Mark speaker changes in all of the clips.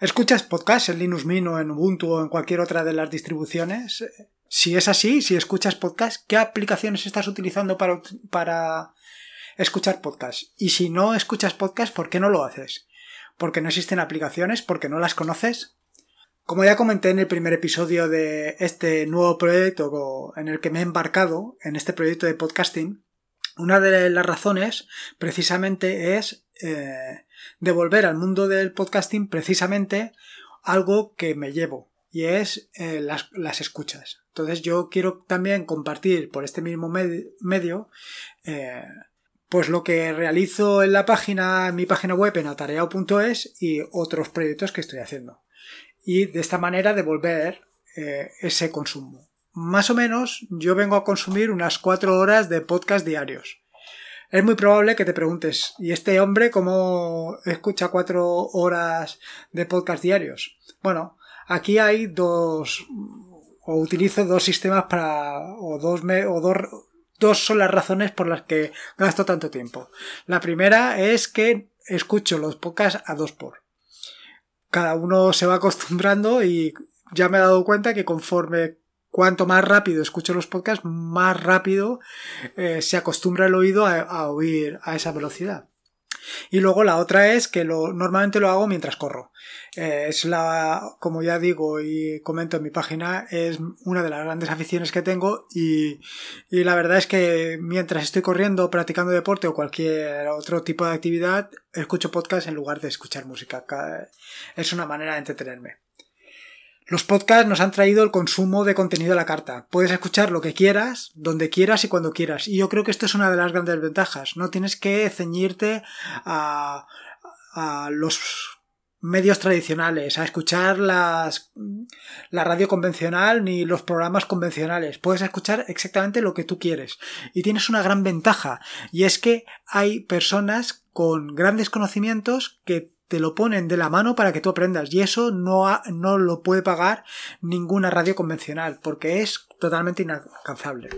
Speaker 1: ¿Escuchas podcast en Linux Mint o en Ubuntu o en cualquier otra de las distribuciones? Si es así, si escuchas podcast, ¿qué aplicaciones estás utilizando para, para escuchar podcast? Y si no escuchas podcast, ¿por qué no lo haces? ¿Porque no existen aplicaciones? ¿Porque no las conoces? Como ya comenté en el primer episodio de este nuevo proyecto en el que me he embarcado, en este proyecto de podcasting, una de las razones precisamente es eh, devolver al mundo del podcasting precisamente algo que me llevo y es eh, las, escuchas. Entonces yo quiero también compartir por este mismo medio eh, pues lo que realizo en la página, en mi página web en atareao.es y otros proyectos que estoy haciendo. Y de esta manera devolver eh, ese consumo. Más o menos yo vengo a consumir unas cuatro horas de podcast diarios es muy probable que te preguntes, ¿y este hombre cómo escucha cuatro horas de podcast diarios? Bueno, aquí hay dos, o utilizo dos sistemas para, o dos, o dos, dos son las razones por las que gasto tanto tiempo. La primera es que escucho los podcasts a dos por. Cada uno se va acostumbrando y ya me he dado cuenta que conforme cuanto más rápido escucho los podcasts, más rápido eh, se acostumbra el oído a, oír a esa velocidad. Y luego la otra es que lo, normalmente lo hago mientras corro. Eh, es la, como ya digo y comento en mi página, es una de las grandes aficiones que tengo y, y la verdad es que mientras estoy corriendo, practicando deporte o cualquier otro tipo de actividad, escucho podcast en lugar de escuchar música. Es una manera de entretenerme. Los podcasts nos han traído el consumo de contenido a la carta. Puedes escuchar lo que quieras, donde quieras y cuando quieras. Y yo creo que esto es una de las grandes ventajas. No tienes que ceñirte a, los medios tradicionales, a escuchar las, la radio convencional ni los programas convencionales. Puedes escuchar exactamente lo que tú quieres. Y tienes una gran ventaja. Y es que hay personas con grandes conocimientos que te lo ponen de la mano para que tú aprendas y eso no, no lo puede pagar ninguna radio convencional porque es totalmente inalcanzable.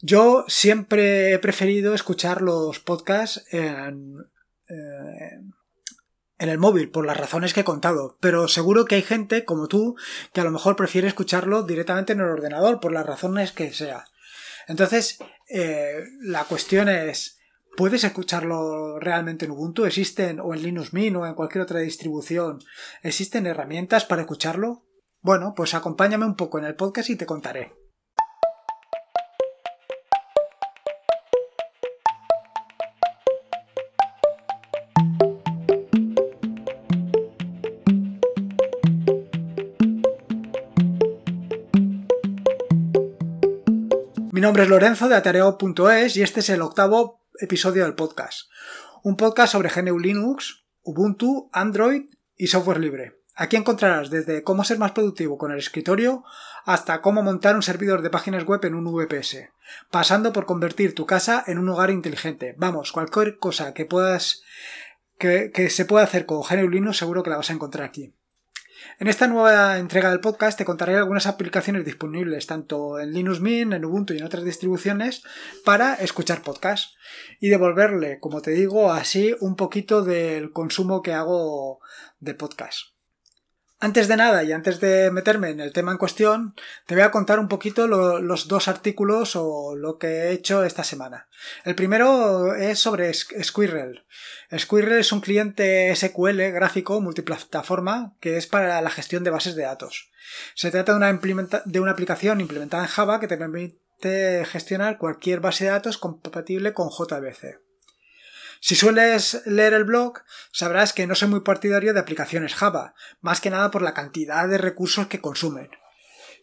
Speaker 1: Yo siempre he preferido escuchar los podcasts en, eh, en el móvil, por las razones que he contado, pero seguro que hay gente como tú que a lo mejor prefiere escucharlo directamente en el ordenador, por las razones que sea. Entonces, eh, la cuestión es, ¿Puedes escucharlo realmente en Ubuntu? ¿Existen, o en Linux Mint o en cualquier otra distribución, existen herramientas para escucharlo? Bueno, pues acompáñame un poco en el podcast y te contaré. Mi nombre es Lorenzo de atareo.es y este es el octavo episodio del podcast. Un podcast sobre GNU Linux, Ubuntu, Android y software libre. Aquí encontrarás desde cómo ser más productivo con el escritorio hasta cómo montar un servidor de páginas web en un VPS, pasando por convertir tu casa en un hogar inteligente. Vamos, cualquier cosa que puedas que, que se pueda hacer con GNU Linux seguro que la vas a encontrar aquí. En esta nueva entrega del podcast te contaré algunas aplicaciones disponibles tanto en Linux Mint, en Ubuntu y en otras distribuciones para escuchar podcast y devolverle, como te digo, así un poquito del consumo que hago de podcast. Antes de nada y antes de meterme en el tema en cuestión, te voy a contar un poquito los dos artículos o lo que he hecho esta semana. El primero es sobre Squirrel. Squirrel es un cliente SQL gráfico multiplataforma que es para la gestión de bases de datos. Se trata de una, de una aplicación implementada en Java que te permite gestionar cualquier base de datos compatible con JBC. Si sueles leer el blog, sabrás que no soy muy partidario de aplicaciones Java, más que nada por la cantidad de recursos que consumen.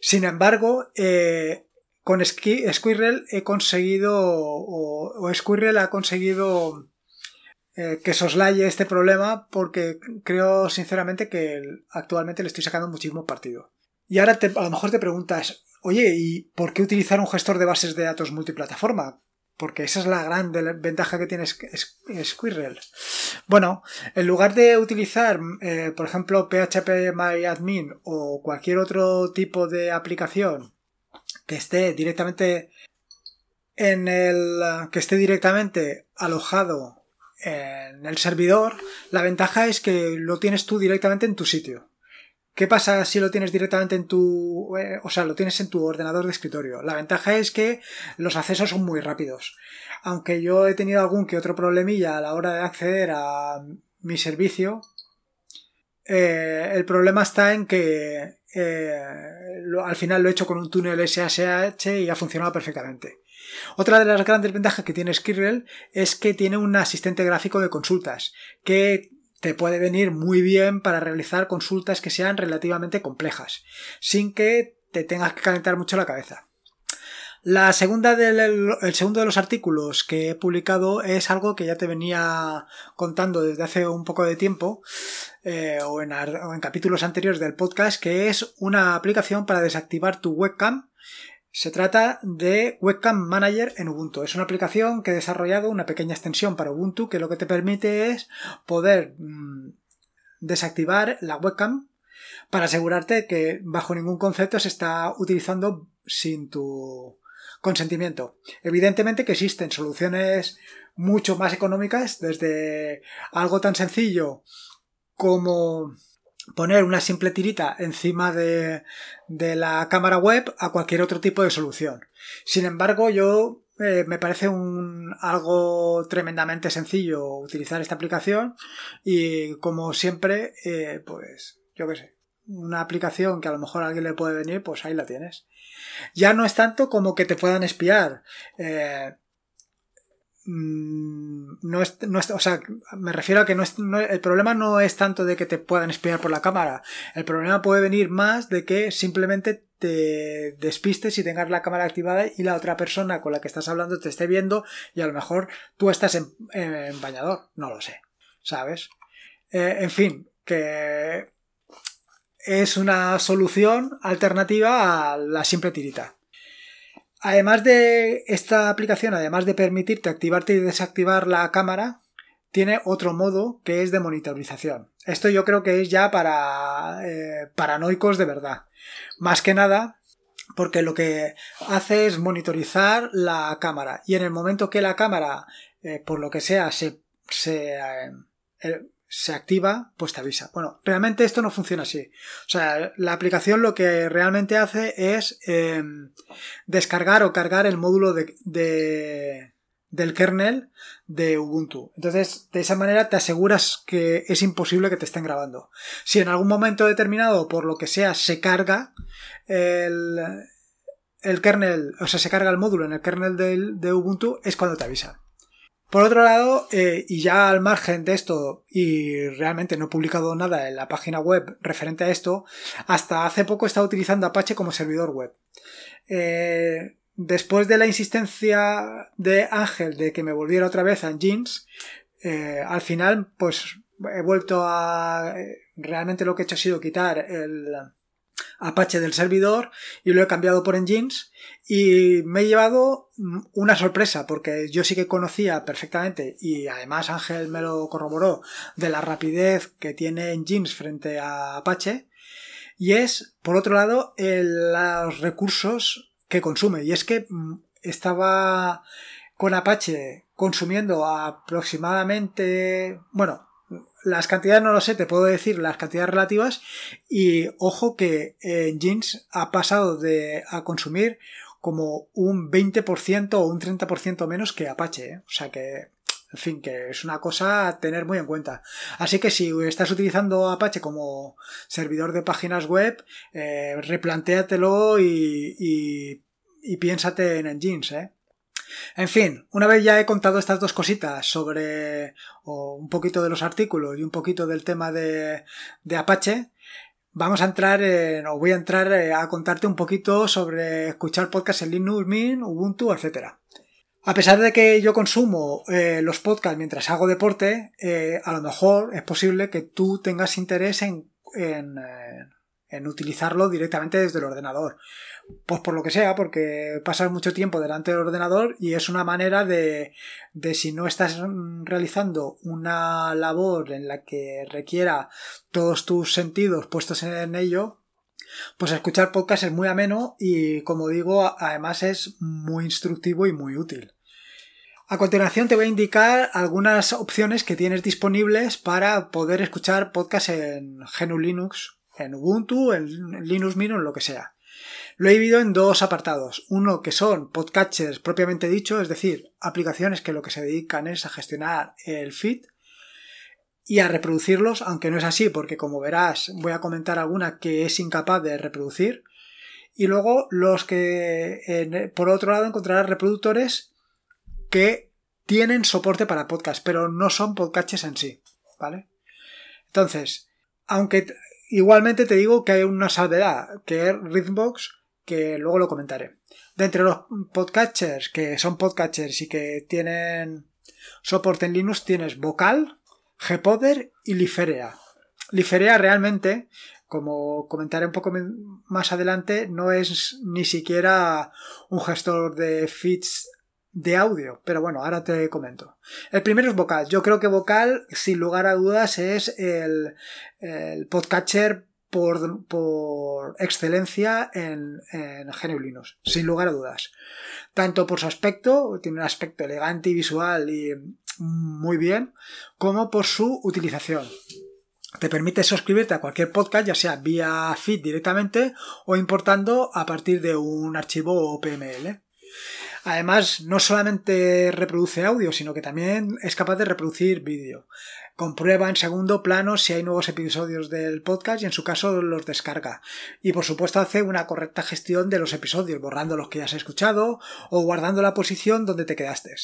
Speaker 1: Sin embargo, eh, con Squirrel he conseguido, o, Squirrel ha conseguido eh, que soslaye este problema porque creo sinceramente que actualmente le estoy sacando muchísimo partido. Y ahora a lo mejor te preguntas, oye, ¿y por qué utilizar un gestor de bases de datos multiplataforma? Porque esa es la gran ventaja que tiene Squirrel. Bueno, en lugar de utilizar, eh, por ejemplo, PHP o cualquier otro tipo de aplicación que esté directamente en el que esté directamente alojado en el servidor, la ventaja es que lo tienes tú directamente en tu sitio. ¿Qué pasa si lo tienes directamente en tu... Eh, o sea, lo tienes en tu ordenador de escritorio? La ventaja es que los accesos son muy rápidos. Aunque yo he tenido algún que otro problemilla a la hora de acceder a mi servicio, eh, el problema está en que eh, al final lo he hecho con un túnel SSH y ha funcionado perfectamente. Otra de las grandes ventajas que tiene Skirrel es que tiene un asistente gráfico de consultas que te puede venir muy bien para realizar consultas que sean relativamente complejas, sin que te tengas que calentar mucho la cabeza. La segunda del, el segundo de los artículos que he publicado es algo que ya te venía contando desde hace un poco de tiempo eh, o, en, o en capítulos anteriores del podcast, que es una aplicación para desactivar tu webcam se trata de Webcam Manager en Ubuntu. Es una aplicación que he desarrollado una pequeña extensión para Ubuntu que lo que te permite es poder mm, desactivar la webcam para asegurarte que bajo ningún concepto se está utilizando sin tu consentimiento. Evidentemente que existen soluciones mucho más económicas desde algo tan sencillo como poner una simple tirita encima de, la cámara web a cualquier otro tipo de solución. Sin embargo, yo eh, me parece un algo tremendamente sencillo utilizar esta aplicación y como siempre, eh, pues yo qué sé, una aplicación que a lo mejor a alguien le puede venir, pues ahí la tienes. Ya no es tanto como que te puedan espiar. Eh, no es, no es, o sea, me refiero a que no es, el problema no es tanto de que te puedan espiar por la cámara. El problema puede venir más de que simplemente te despistes y tengas la cámara activada y la otra persona con la que estás hablando te esté viendo y a lo mejor tú estás en, bañador. No lo sé. ¿Sabes? Eh, en fin, que es una solución alternativa a la simple tirita. Además de esta aplicación, además de permitirte activarte y desactivar la cámara, tiene otro modo que es de monitorización. Esto yo creo que es ya para eh, paranoicos de verdad. Más que nada porque lo que hace es monitorizar la cámara y en el momento que la cámara, eh, por lo que sea, se, se eh, se activa, pues te avisa. Bueno, realmente esto no funciona así. O sea, la aplicación lo que realmente hace es em, descargar o cargar el módulo de, del kernel de Ubuntu. Entonces, de esa manera te aseguras que es imposible que te estén grabando. Si en algún momento determinado, por lo que sea, se carga el, el kernel, o sea, se carga el módulo en el kernel de Ubuntu, es cuando te avisa. Por otro lado, eh, y ya al margen de esto, y realmente no he publicado nada en la página web referente a esto, hasta hace poco he estado utilizando Apache como servidor web. Eh, después de la insistencia de Ángel de que me volviera otra vez a Jeans, eh, al final, pues he vuelto a. Realmente lo que he hecho ha sido quitar el Apache del servidor y lo he cambiado por Engines y me he llevado una sorpresa porque yo sí que conocía perfectamente y además Ángel me lo corroboró de la rapidez que tiene Engines frente a Apache y es por otro lado los recursos que consume. Y es que mm, estaba con Apache consumiendo aproximadamente bueno las cantidades no lo sé, te puedo decir las cantidades relativas y ojo que en jeans ha pasado de a consumir como un 20% o un 30% menos que Apache, ¿eh? o sea que en fin, que es una cosa a tener muy en cuenta. Así que si estás utilizando Apache como servidor de páginas web, eh, replantéatelo y, y, y piénsate en Engines, ¿eh? En fin, una vez ya he contado estas dos cositas sobre un poquito de los artículos y un poquito del tema de, Apache, vamos a entrar en, o voy a entrar eh, a contarte un poquito sobre escuchar podcasts en Linux, Mint, Ubuntu, etc. A pesar de que yo consumo eh, los podcasts mientras hago deporte, eh, a lo mejor es posible que tú tengas interés en, en utilizarlo directamente desde el ordenador. Pues por lo que sea, porque pasas mucho tiempo delante del ordenador y es una manera de, de si no estás realizando una labor en la que requiera todos tus sentidos puestos en ello, pues escuchar podcast es muy ameno y como digo, además es muy instructivo y muy útil. A continuación te voy a indicar algunas opciones que tienes disponibles para poder escuchar podcast en GNU Linux, en Ubuntu, en Linux Mint en lo que sea. Lo he dividido en dos apartados. Uno que son podcatchers propiamente dicho, es decir, aplicaciones que lo que se dedican es a gestionar el feed y a reproducirlos, aunque no es así, porque como verás voy a comentar alguna que es incapaz de reproducir. Y luego los que, por otro lado, encontrarás reproductores que tienen soporte para podcast, pero no son podcasts en sí, ¿vale? Entonces, aunque igualmente te digo que hay una salvedad, que es Rhythmbox, que luego lo comentaré. De entre los podcatchers que son podcatchers y que tienen soporte en Linux, tienes Vocal, Gpoder y Liferea. Liferea realmente, como comentaré un poco más adelante, no es ni siquiera un gestor de feeds de audio, pero bueno, ahora te comento. El primero es Vocal. Yo creo que Vocal, sin lugar a dudas, es el, el podcatcher por, por, excelencia en, en Linux, sin lugar a dudas. Tanto por su aspecto, tiene un aspecto elegante y visual y muy bien, como por su utilización. Te permite suscribirte a cualquier podcast, ya sea vía feed directamente o importando a partir de un archivo PML. Además, no solamente reproduce audio, sino que también es capaz de reproducir vídeo. Comprueba en segundo plano si hay nuevos episodios del podcast y en su caso los descarga. Y por supuesto hace una correcta gestión de los episodios, borrando los que ya has escuchado o guardando la posición donde te quedaste.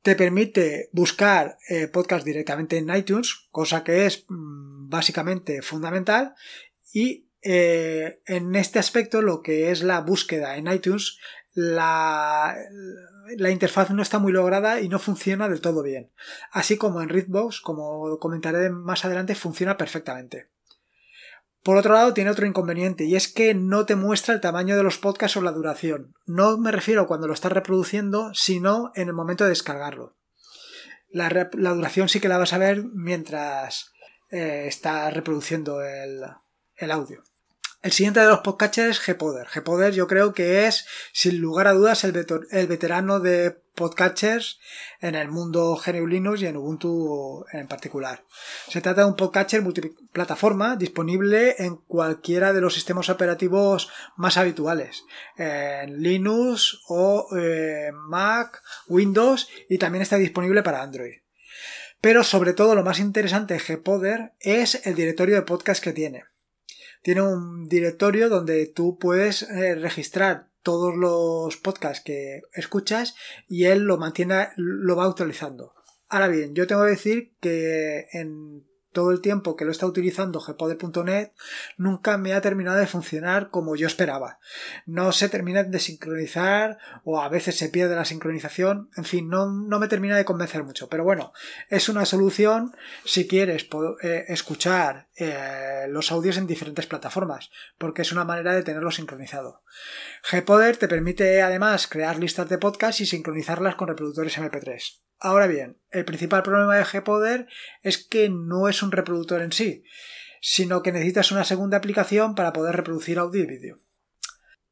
Speaker 1: Te permite buscar eh, podcast directamente en iTunes, cosa que es mm, básicamente fundamental. Y eh, en este aspecto lo que es la búsqueda en iTunes la, la, interfaz no está muy lograda y no funciona del todo bien. Así como en Readbox, como comentaré más adelante, funciona perfectamente. Por otro lado, tiene otro inconveniente y es que no te muestra el tamaño de los podcasts o la duración. No me refiero cuando lo estás reproduciendo, sino en el momento de descargarlo. La, duración sí que la vas a ver mientras eh, estás reproduciendo el, el audio. El siguiente de los podcatchers es Gpoder. Gpoder yo creo que es, sin lugar a dudas, el, veterano de podcatchers en el mundo GNU Linux y en Ubuntu en particular. Se trata de un podcatcher multiplataforma disponible en cualquiera de los sistemas operativos más habituales. En Linux o eh, Mac, Windows y también está disponible para Android. Pero sobre todo lo más interesante de Gpoder es el directorio de podcast que tiene tiene un directorio donde tú puedes eh, registrar todos los podcasts que escuchas y él lo mantiene, lo va actualizando. Ahora bien, yo tengo que decir que en todo el tiempo que lo está utilizando gpode.net nunca me ha terminado de funcionar como yo esperaba. No se termina de sincronizar o a veces se pierde la sincronización. En fin, no, me termina de convencer mucho. Pero bueno, es una solución si quieres eh, escuchar eh, los audios en diferentes plataformas, porque es una manera de tenerlo sincronizado. Gpoder te permite además crear listas de podcast y sincronizarlas con reproductores MP3. Ahora bien, el principal problema de Gpoder es que no es un reproductor en sí, sino que necesitas una segunda aplicación para poder reproducir audio y vídeo.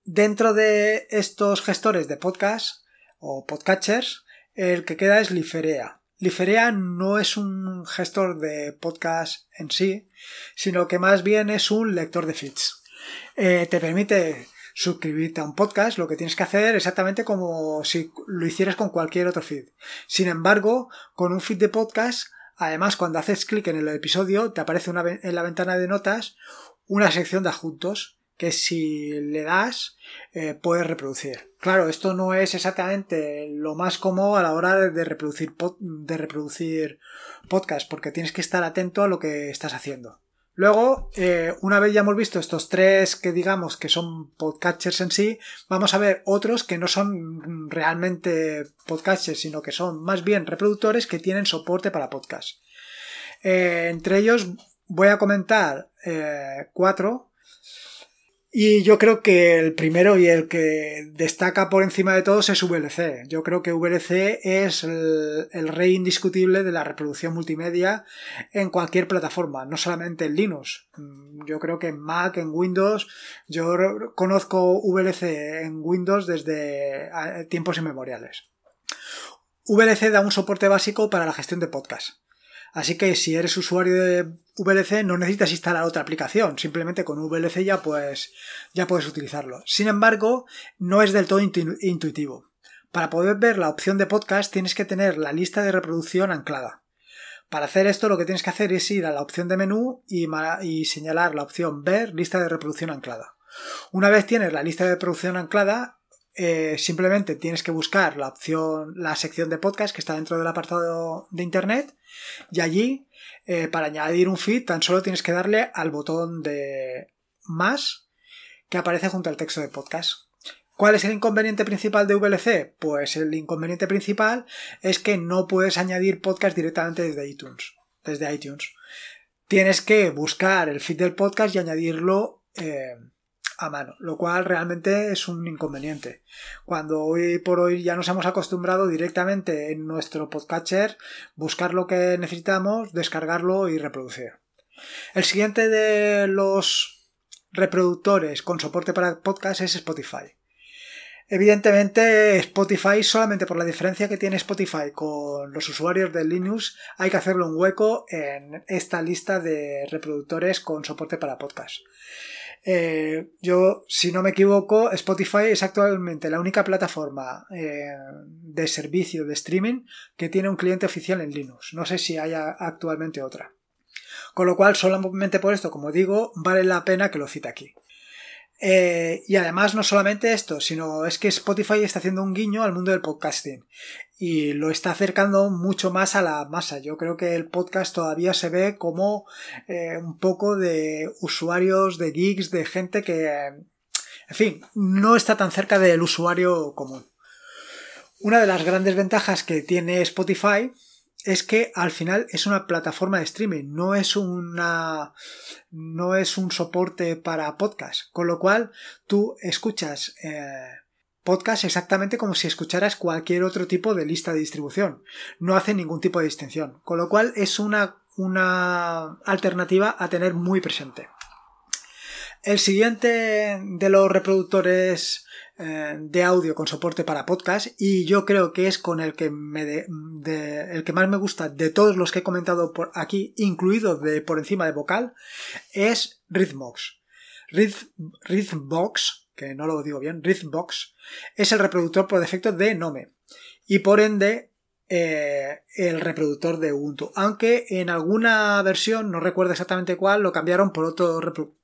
Speaker 1: Dentro de estos gestores de podcast o podcatchers, el que queda es Liferea. Liferea no es un gestor de podcast en sí, sino que más bien es un lector de feeds. Eh, te permite suscribirte a un podcast, lo que tienes que hacer exactamente como si lo hicieras con cualquier otro feed. Sin embargo, con un feed de podcast, además cuando haces clic en el episodio, te aparece una, en la ventana de notas una sección de adjuntos que si le das eh, puedes reproducir. Claro, esto no es exactamente lo más cómodo a la hora de reproducir, de reproducir podcast porque tienes que estar atento a lo que estás haciendo. Luego, eh, una vez ya hemos visto estos tres que digamos que son podcatchers en sí, vamos a ver otros que no son realmente podcatchers, sino que son más bien reproductores que tienen soporte para podcast. Eh, entre ellos voy a comentar eh, cuatro y yo creo que el primero y el que destaca por encima de todos es VLC. Yo creo que VLC es el, rey indiscutible de la reproducción multimedia en cualquier plataforma, no solamente en Linux. Mm, yo creo que en Mac, en Windows, yo conozco VLC en Windows desde tiempos inmemoriales. VLC da un soporte básico para la gestión de podcast. Así que si eres usuario de VLC no necesitas instalar otra aplicación, simplemente con VLC ya pues ya puedes utilizarlo. Sin embargo, no es del todo intuitivo. Para poder ver la opción de podcast tienes que tener la lista de reproducción anclada. Para hacer esto lo que tienes que hacer es ir a la opción de menú y, y señalar la opción ver lista de reproducción anclada. Una vez tienes la lista de reproducción anclada, eh, simplemente tienes que buscar la opción, la sección de podcast que está dentro del apartado de internet y allí eh, para añadir un feed tan solo tienes que darle al botón de más que aparece junto al texto de podcast. ¿Cuál es el inconveniente principal de VLC? Pues el inconveniente principal es que no puedes añadir podcast directamente desde iTunes. Desde iTunes. Tienes que buscar el feed del podcast y añadirlo eh, a mano, lo cual realmente es un inconveniente. Cuando hoy por hoy ya nos hemos acostumbrado directamente en nuestro podcatcher buscar lo que necesitamos, descargarlo y reproducir. El siguiente de los reproductores con soporte para podcast es Spotify. Evidentemente, Spotify, solamente por la diferencia que tiene Spotify con los usuarios de Linux, hay que hacerle un hueco en esta lista de reproductores con soporte para podcast. Eh, yo, si no me equivoco, Spotify es actualmente la única plataforma eh, de servicio de streaming que tiene un cliente oficial en Linux. No sé si haya actualmente otra. Con lo cual, solamente por esto, como digo, vale la pena que lo cite aquí. Eh, y además no solamente esto, sino es que Spotify está haciendo un guiño al mundo del podcasting y lo está acercando mucho más a la masa. Yo creo que el podcast todavía se ve como eh, un poco de usuarios, de geeks, de gente que, en fin, no está tan cerca del usuario común. Una de las grandes ventajas que tiene Spotify es que al final es una plataforma de streaming, no es una no es un soporte para podcast, con lo cual tú escuchas eh, podcast exactamente como si escucharas cualquier otro tipo de lista de distribución, no hace ningún tipo de distinción, con lo cual es una una alternativa a tener muy presente. El siguiente de los reproductores eh, de audio con soporte para podcast y yo creo que es con el que me el que más me gusta de todos los que he comentado por aquí, incluido de por encima de vocal, es Rhythmbox. Rhythmbox, que no lo digo bien, Rhythmbox, es el reproductor por defecto de Nome y por ende eh, el reproductor de Ubuntu. Aunque en alguna versión, no recuerdo exactamente cuál, lo cambiaron por otro reproductor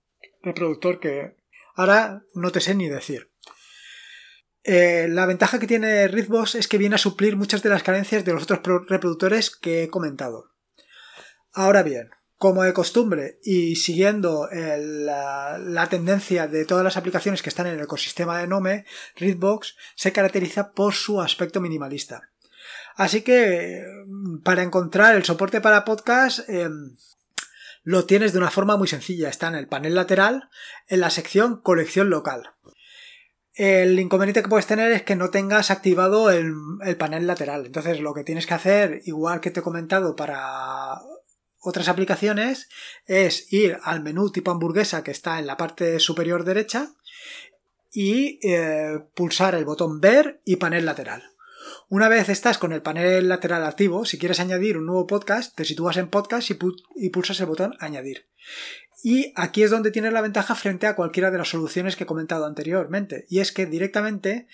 Speaker 1: que ahora no te sé ni decir. Eh, la ventaja que tiene Rizbox es que viene a suplir muchas de las carencias de los otros reproductores que he comentado. Ahora bien, como de costumbre y siguiendo la, tendencia de todas las aplicaciones que están en el ecosistema de Nome, Readbox se caracteriza por su aspecto minimalista. Así que para encontrar el soporte para podcast em, lo tienes de una forma muy sencilla. Está en el panel lateral en la sección colección local. El inconveniente que puedes tener es que no tengas activado el, panel lateral. Entonces lo que tienes que hacer, igual que te he comentado para otras aplicaciones, es ir al menú tipo hamburguesa que está en la parte superior derecha y eh, pulsar el botón ver y panel lateral. Una vez estás con el panel lateral activo, si quieres añadir un nuevo podcast, te sitúas en podcast y, pulsas el botón añadir. Y aquí es donde tienes la ventaja frente a cualquiera de las soluciones que he comentado anteriormente. Y es que directamente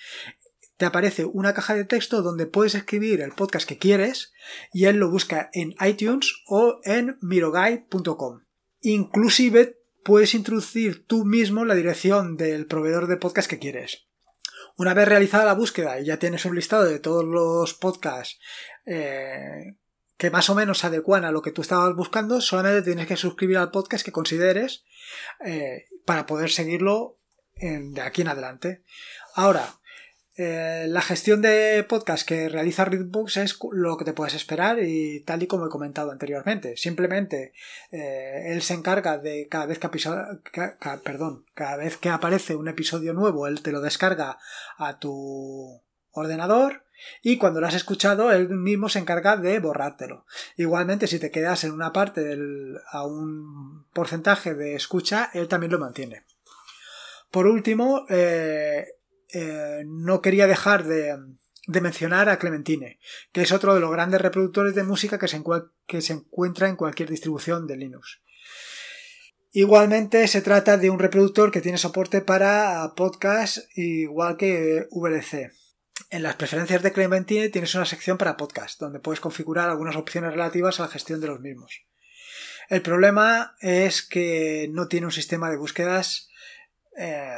Speaker 1: te aparece una caja de texto donde puedes escribir el podcast que quieres y él lo busca en iTunes o en miroguide.com. Inclusive puedes introducir tú mismo la dirección del proveedor de podcast que quieres. Una vez realizada la búsqueda y ya tienes un listado de todos los podcasts eh, que más o menos se adecuan a lo que tú estabas buscando, solamente tienes que suscribir al podcast que consideres eh, para poder seguirlo de aquí en adelante. Ahora, eh, la gestión de podcast que realiza Readbox es lo que te puedes esperar y tal y como he comentado anteriormente. Simplemente eh, él se encarga de cada vez que, cada vez que aparece un episodio nuevo, él te lo descarga a tu ordenador y cuando lo has escuchado él mismo se encarga de borrártelo. Igualmente si te quedas en una parte del, a un porcentaje de escucha, él también lo mantiene. Por último, eh, eh, no quería dejar de mencionar a Clementine, que es otro de los grandes reproductores de música que se, que se encuentra en cualquier distribución de Linux. Igualmente se trata de un reproductor que tiene soporte para podcast igual que VLC. En las preferencias de Clementine tienes una sección para podcast, donde puedes configurar algunas opciones relativas a la gestión de los mismos. El problema es que no tiene un sistema de búsquedas eh,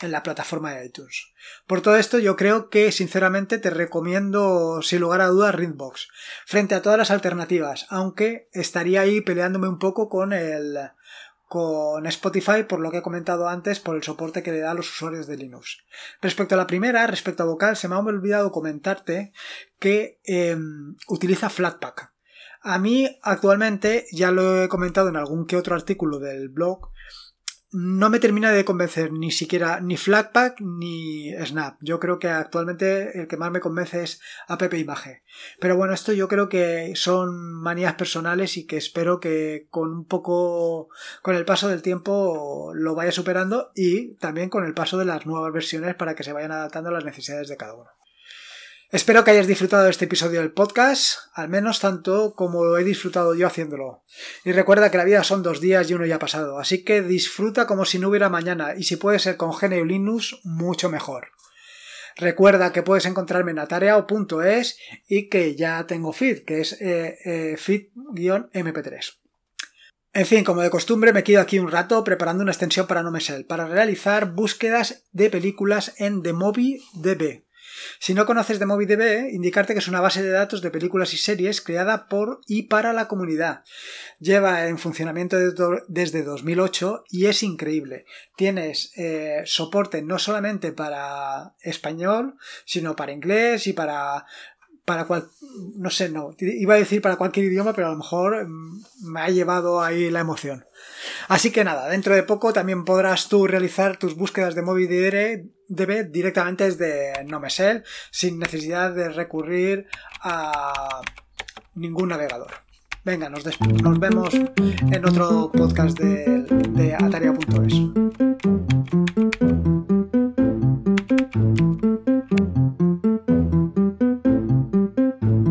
Speaker 1: en la plataforma de iTunes. Por todo esto, yo creo que sinceramente te recomiendo, sin lugar a dudas, Rindbox, frente a todas las alternativas, aunque estaría ahí peleándome un poco con el con Spotify, por lo que he comentado antes, por el soporte que le da a los usuarios de Linux. Respecto a la primera, respecto a vocal, se me ha olvidado comentarte que em, utiliza Flatpak. A mí, actualmente, ya lo he comentado en algún que otro artículo del blog, no me termina de convencer ni siquiera ni Flatpak ni Snap. Yo creo que actualmente el que más me convence es App Image. Pero bueno, esto yo creo que son manías personales y que espero que con un poco, con el paso del tiempo lo vaya superando y también con el paso de las nuevas versiones para que se vayan adaptando a las necesidades de cada uno. Espero que hayas disfrutado de este episodio del podcast, al menos tanto como lo he disfrutado yo haciéndolo. Y recuerda que la vida son dos días y uno ya pasado, así que disfruta como si no hubiera mañana y si puede ser con GNU Linux, mucho mejor. Recuerda que puedes encontrarme en atareao.es y que ya tengo feed, que es eh, eh, feed-mp3. En fin, como de costumbre, me quedo aquí un rato preparando una extensión para NoMesel para realizar búsquedas de películas en DB. Si no conoces de MoviDB, indicarte que es una base de datos de películas y series creada por y para la comunidad. Lleva en funcionamiento desde 2008 y es increíble. Tienes eh, soporte no solamente para español, sino para inglés y para para cual, no sé, no, iba a decir para cualquier idioma, pero a lo mejor mm, me ha llevado ahí la emoción. Así que nada, dentro de poco también podrás tú realizar tus búsquedas de MobiDB directamente desde Nomesel, sin necesidad de recurrir a ningún navegador. Venga, nos, nos vemos en otro podcast de, de Ataria.es.